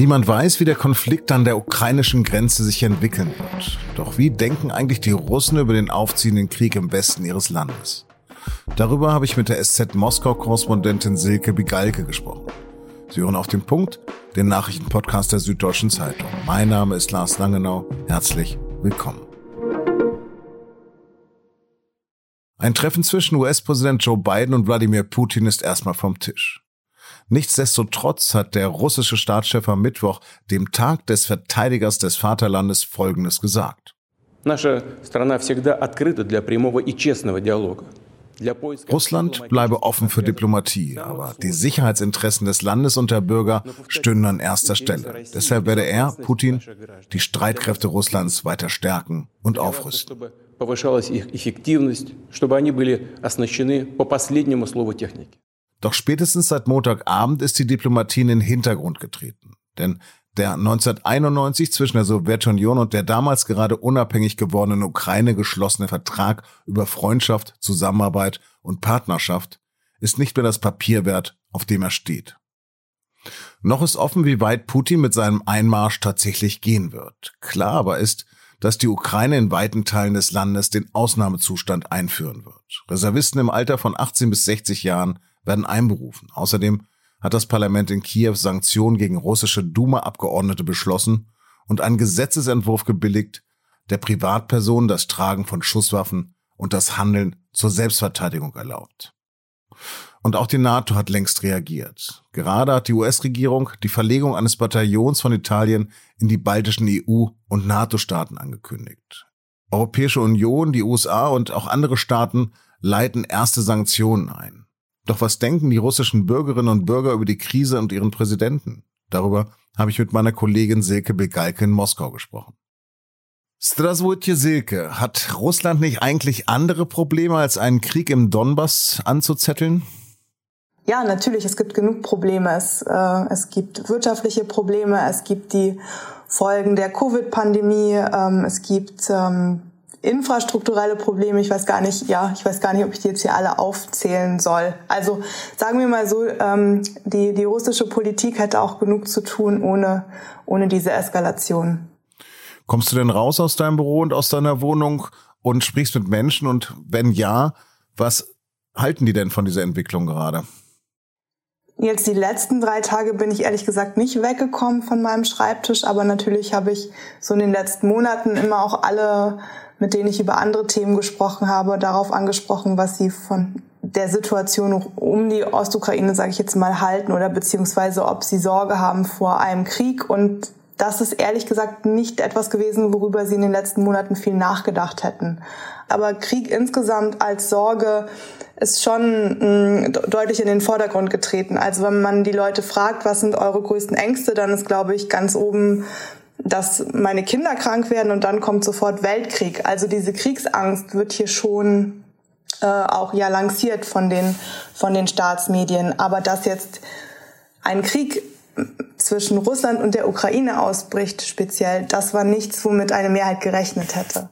Niemand weiß, wie der Konflikt an der ukrainischen Grenze sich entwickeln wird. Doch wie denken eigentlich die Russen über den aufziehenden Krieg im Westen ihres Landes? Darüber habe ich mit der SZ Moskau-Korrespondentin Silke Bigalke gesprochen. Sie hören auf den Punkt, den Nachrichtenpodcast der Süddeutschen Zeitung. Mein Name ist Lars Langenau. Herzlich willkommen. Ein Treffen zwischen US-Präsident Joe Biden und Wladimir Putin ist erstmal vom Tisch. Nichtsdestotrotz hat der russische Staatschef am Mittwoch, dem Tag des Verteidigers des Vaterlandes, Folgendes gesagt. Russland bleibe offen für Diplomatie, aber die Sicherheitsinteressen des Landes und der Bürger stünden an erster Stelle. Deshalb werde er, Putin, die Streitkräfte Russlands weiter stärken und aufrüsten. Doch spätestens seit Montagabend ist die Diplomatie in den Hintergrund getreten. Denn der 1991 zwischen der Sowjetunion und der damals gerade unabhängig gewordenen Ukraine geschlossene Vertrag über Freundschaft, Zusammenarbeit und Partnerschaft ist nicht mehr das Papier wert, auf dem er steht. Noch ist offen, wie weit Putin mit seinem Einmarsch tatsächlich gehen wird. Klar aber ist, dass die Ukraine in weiten Teilen des Landes den Ausnahmezustand einführen wird. Reservisten im Alter von 18 bis 60 Jahren werden einberufen. Außerdem hat das Parlament in Kiew Sanktionen gegen russische Duma-Abgeordnete beschlossen und einen Gesetzesentwurf gebilligt, der Privatpersonen das Tragen von Schusswaffen und das Handeln zur Selbstverteidigung erlaubt. Und auch die NATO hat längst reagiert. Gerade hat die US-Regierung die Verlegung eines Bataillons von Italien in die baltischen EU- und NATO-Staaten angekündigt. Europäische Union, die USA und auch andere Staaten leiten erste Sanktionen ein. Doch was denken die russischen Bürgerinnen und Bürger über die Krise und ihren Präsidenten? Darüber habe ich mit meiner Kollegin Silke Begalke in Moskau gesprochen. Straswurtje Silke, hat Russland nicht eigentlich andere Probleme als einen Krieg im Donbass anzuzetteln? Ja, natürlich, es gibt genug Probleme. Es, äh, es gibt wirtschaftliche Probleme, es gibt die Folgen der Covid-Pandemie, ähm, es gibt ähm, infrastrukturelle Probleme. Ich weiß gar nicht, ja, ich weiß gar nicht, ob ich die jetzt hier alle aufzählen soll. Also sagen wir mal so, ähm, die, die russische Politik hätte auch genug zu tun ohne, ohne diese Eskalation. Kommst du denn raus aus deinem Büro und aus deiner Wohnung und sprichst mit Menschen? Und wenn ja, was halten die denn von dieser Entwicklung gerade? Jetzt die letzten drei Tage bin ich ehrlich gesagt nicht weggekommen von meinem Schreibtisch, aber natürlich habe ich so in den letzten Monaten immer auch alle mit denen ich über andere Themen gesprochen habe, darauf angesprochen, was sie von der Situation um die Ostukraine, sage ich jetzt mal, halten oder beziehungsweise ob sie Sorge haben vor einem Krieg. Und das ist ehrlich gesagt nicht etwas gewesen, worüber sie in den letzten Monaten viel nachgedacht hätten. Aber Krieg insgesamt als Sorge ist schon mm, deutlich in den Vordergrund getreten. Also wenn man die Leute fragt, was sind eure größten Ängste, dann ist, glaube ich, ganz oben dass meine Kinder krank werden und dann kommt sofort Weltkrieg. Also diese Kriegsangst wird hier schon äh, auch ja lanciert von den von den Staatsmedien. Aber dass jetzt ein Krieg zwischen Russland und der Ukraine ausbricht, speziell, das war nichts, womit eine Mehrheit gerechnet hätte.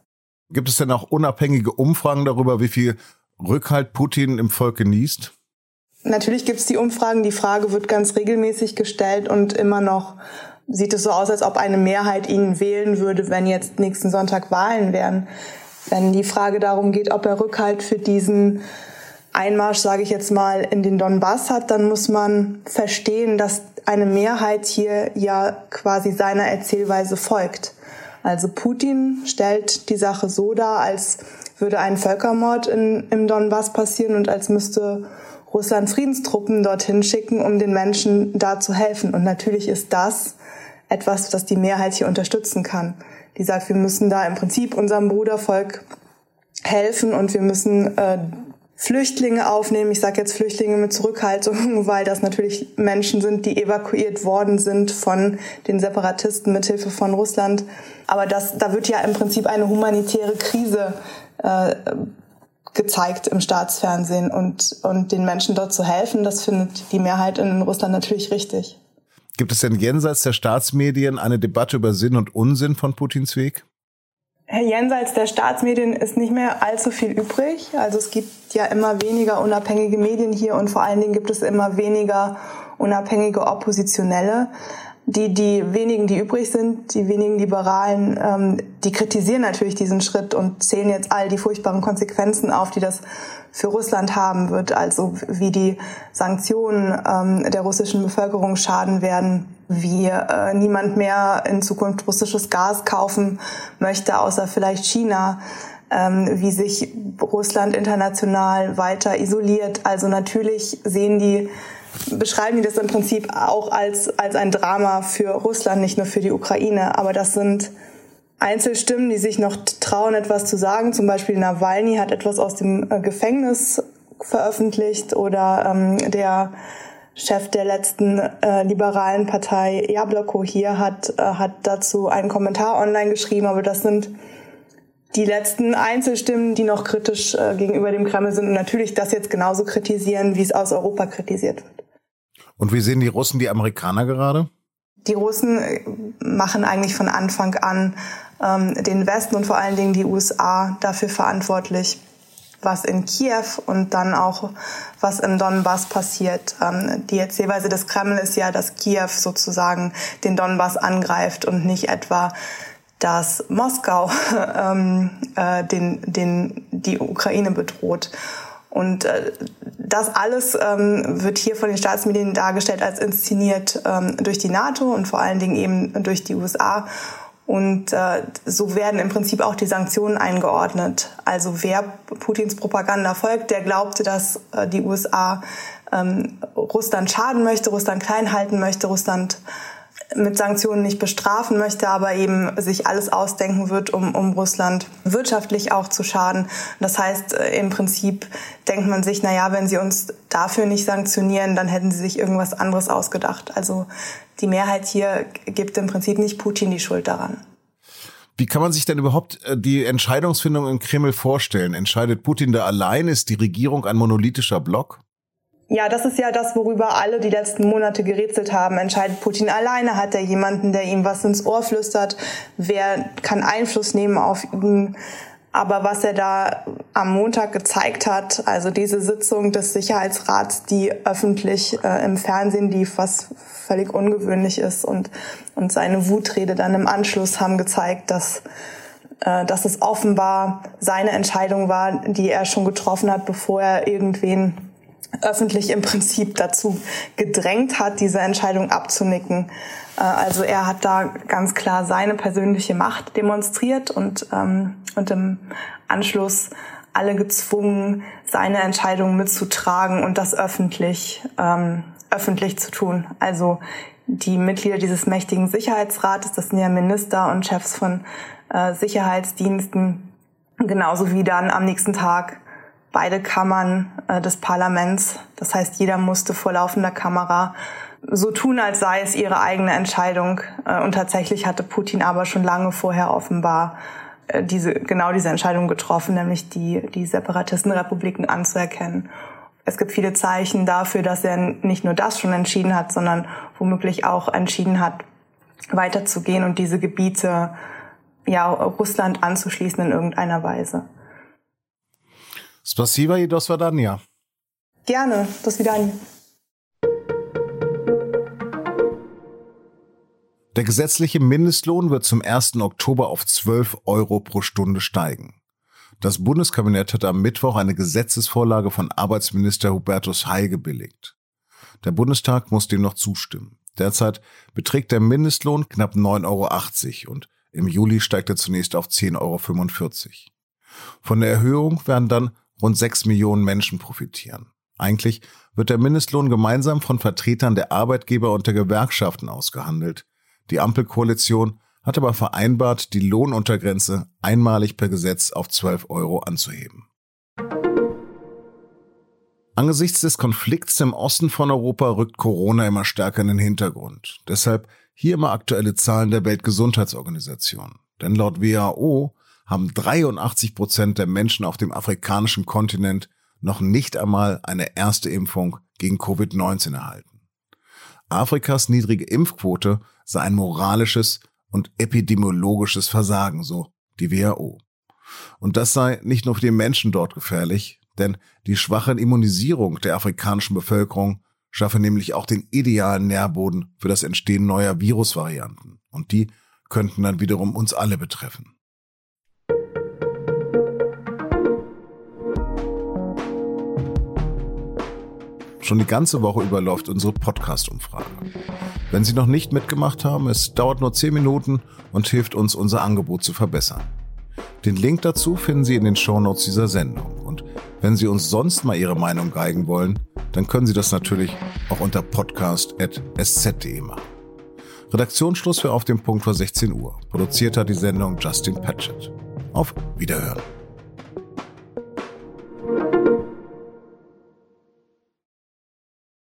Gibt es denn auch unabhängige Umfragen darüber, wie viel Rückhalt Putin im Volk genießt? Natürlich gibt es die Umfragen. Die Frage wird ganz regelmäßig gestellt und immer noch sieht es so aus, als ob eine Mehrheit ihn wählen würde, wenn jetzt nächsten Sonntag Wahlen wären. Wenn die Frage darum geht, ob er Rückhalt für diesen Einmarsch, sage ich jetzt mal, in den Donbass hat, dann muss man verstehen, dass eine Mehrheit hier ja quasi seiner Erzählweise folgt. Also Putin stellt die Sache so dar, als würde ein Völkermord in, im Donbass passieren und als müsste Russland Friedenstruppen dorthin schicken, um den Menschen da zu helfen. Und natürlich ist das etwas, das die Mehrheit hier unterstützen kann. Die sagt, wir müssen da im Prinzip unserem Brudervolk helfen und wir müssen äh, Flüchtlinge aufnehmen. Ich sage jetzt Flüchtlinge mit Zurückhaltung, weil das natürlich Menschen sind, die evakuiert worden sind von den Separatisten mithilfe von Russland. Aber das, da wird ja im Prinzip eine humanitäre Krise äh, gezeigt im Staatsfernsehen und, und den Menschen dort zu helfen, das findet die Mehrheit in Russland natürlich richtig. Gibt es denn jenseits der Staatsmedien eine Debatte über Sinn und Unsinn von Putins Weg? Jenseits der Staatsmedien ist nicht mehr allzu viel übrig. Also es gibt ja immer weniger unabhängige Medien hier und vor allen Dingen gibt es immer weniger unabhängige Oppositionelle. Die, die wenigen, die übrig sind, die wenigen Liberalen, ähm, die kritisieren natürlich diesen Schritt und zählen jetzt all die furchtbaren Konsequenzen auf, die das für Russland haben wird, also wie die Sanktionen ähm, der russischen Bevölkerung schaden werden, wie äh, niemand mehr in Zukunft russisches Gas kaufen möchte, außer vielleicht China, ähm, wie sich Russland international weiter isoliert. Also natürlich sehen die beschreiben die das im Prinzip auch als, als ein Drama für Russland, nicht nur für die Ukraine. Aber das sind Einzelstimmen, die sich noch trauen, etwas zu sagen. Zum Beispiel Nawalny hat etwas aus dem äh, Gefängnis veröffentlicht oder ähm, der Chef der letzten äh, liberalen Partei Jabloko hier hat, äh, hat dazu einen Kommentar online geschrieben. Aber das sind die letzten Einzelstimmen, die noch kritisch äh, gegenüber dem Kreml sind und natürlich das jetzt genauso kritisieren, wie es aus Europa kritisiert wird. Und wie sehen die Russen die Amerikaner gerade? Die Russen äh, machen eigentlich von Anfang an ähm, den Westen und vor allen Dingen die USA dafür verantwortlich, was in Kiew und dann auch was im Donbass passiert. Ähm, die Erzählweise des Kreml ist ja, dass Kiew sozusagen den Donbass angreift und nicht etwa dass Moskau ähm, äh, den, den, die Ukraine bedroht. Und äh, das alles ähm, wird hier von den Staatsmedien dargestellt als inszeniert ähm, durch die NATO und vor allen Dingen eben durch die USA. Und äh, so werden im Prinzip auch die Sanktionen eingeordnet. Also wer Putins Propaganda folgt, der glaubte, dass äh, die USA ähm, Russland schaden möchte, Russland klein halten möchte, Russland mit Sanktionen nicht bestrafen möchte, aber eben sich alles ausdenken wird, um, um Russland wirtschaftlich auch zu schaden. Das heißt, äh, im Prinzip denkt man sich, na wenn sie uns dafür nicht sanktionieren, dann hätten sie sich irgendwas anderes ausgedacht. Also die Mehrheit hier gibt im Prinzip nicht Putin die Schuld daran. Wie kann man sich denn überhaupt äh, die Entscheidungsfindung im Kreml vorstellen? Entscheidet Putin da allein? Ist die Regierung ein monolithischer Block? Ja, das ist ja das, worüber alle die letzten Monate gerätselt haben. Entscheidet Putin alleine? Hat er jemanden, der ihm was ins Ohr flüstert? Wer kann Einfluss nehmen auf ihn? Aber was er da am Montag gezeigt hat, also diese Sitzung des Sicherheitsrats, die öffentlich äh, im Fernsehen lief, was völlig ungewöhnlich ist, und, und seine Wutrede dann im Anschluss haben gezeigt, dass, äh, dass es offenbar seine Entscheidung war, die er schon getroffen hat, bevor er irgendwen öffentlich im Prinzip dazu gedrängt hat, diese Entscheidung abzunicken. Äh, also er hat da ganz klar seine persönliche Macht demonstriert und, ähm, und im Anschluss alle gezwungen, seine Entscheidung mitzutragen und das öffentlich, ähm, öffentlich zu tun. Also die Mitglieder dieses mächtigen Sicherheitsrates, das sind ja Minister und Chefs von äh, Sicherheitsdiensten, genauso wie dann am nächsten Tag beide Kammern äh, des Parlaments. Das heißt, jeder musste vor laufender Kamera so tun, als sei es ihre eigene Entscheidung. Äh, und tatsächlich hatte Putin aber schon lange vorher offenbar äh, diese, genau diese Entscheidung getroffen, nämlich die, die Separatistenrepubliken anzuerkennen. Es gibt viele Zeichen dafür, dass er nicht nur das schon entschieden hat, sondern womöglich auch entschieden hat, weiterzugehen und diese Gebiete ja, Russland anzuschließen in irgendeiner Weise. Spasiba i do swadania. Gerne, do swidania. Der gesetzliche Mindestlohn wird zum 1. Oktober auf 12 Euro pro Stunde steigen. Das Bundeskabinett hat am Mittwoch eine Gesetzesvorlage von Arbeitsminister Hubertus Heil gebilligt. Der Bundestag muss dem noch zustimmen. Derzeit beträgt der Mindestlohn knapp 9,80 Euro und im Juli steigt er zunächst auf 10,45 Euro. Von der Erhöhung werden dann rund sechs Millionen Menschen profitieren. Eigentlich wird der Mindestlohn gemeinsam von Vertretern der Arbeitgeber und der Gewerkschaften ausgehandelt. Die Ampelkoalition hat aber vereinbart, die Lohnuntergrenze einmalig per Gesetz auf 12 Euro anzuheben. Angesichts des Konflikts im Osten von Europa rückt Corona immer stärker in den Hintergrund. Deshalb hier immer aktuelle Zahlen der Weltgesundheitsorganisation. Denn laut WHO haben 83 Prozent der Menschen auf dem afrikanischen Kontinent noch nicht einmal eine erste Impfung gegen Covid-19 erhalten. Afrikas niedrige Impfquote sei ein moralisches und epidemiologisches Versagen, so die WHO. Und das sei nicht nur für die Menschen dort gefährlich, denn die schwache Immunisierung der afrikanischen Bevölkerung schaffe nämlich auch den idealen Nährboden für das Entstehen neuer Virusvarianten. Und die könnten dann wiederum uns alle betreffen. Schon die ganze Woche über läuft unsere Podcast-Umfrage. Wenn Sie noch nicht mitgemacht haben, es dauert nur 10 Minuten und hilft uns, unser Angebot zu verbessern. Den Link dazu finden Sie in den Shownotes dieser Sendung. Und wenn Sie uns sonst mal Ihre Meinung geigen wollen, dann können Sie das natürlich auch unter podcast.sz.de machen. Redaktionsschluss für Auf dem Punkt vor 16 Uhr. Produziert hat die Sendung Justin Patchett. Auf Wiederhören.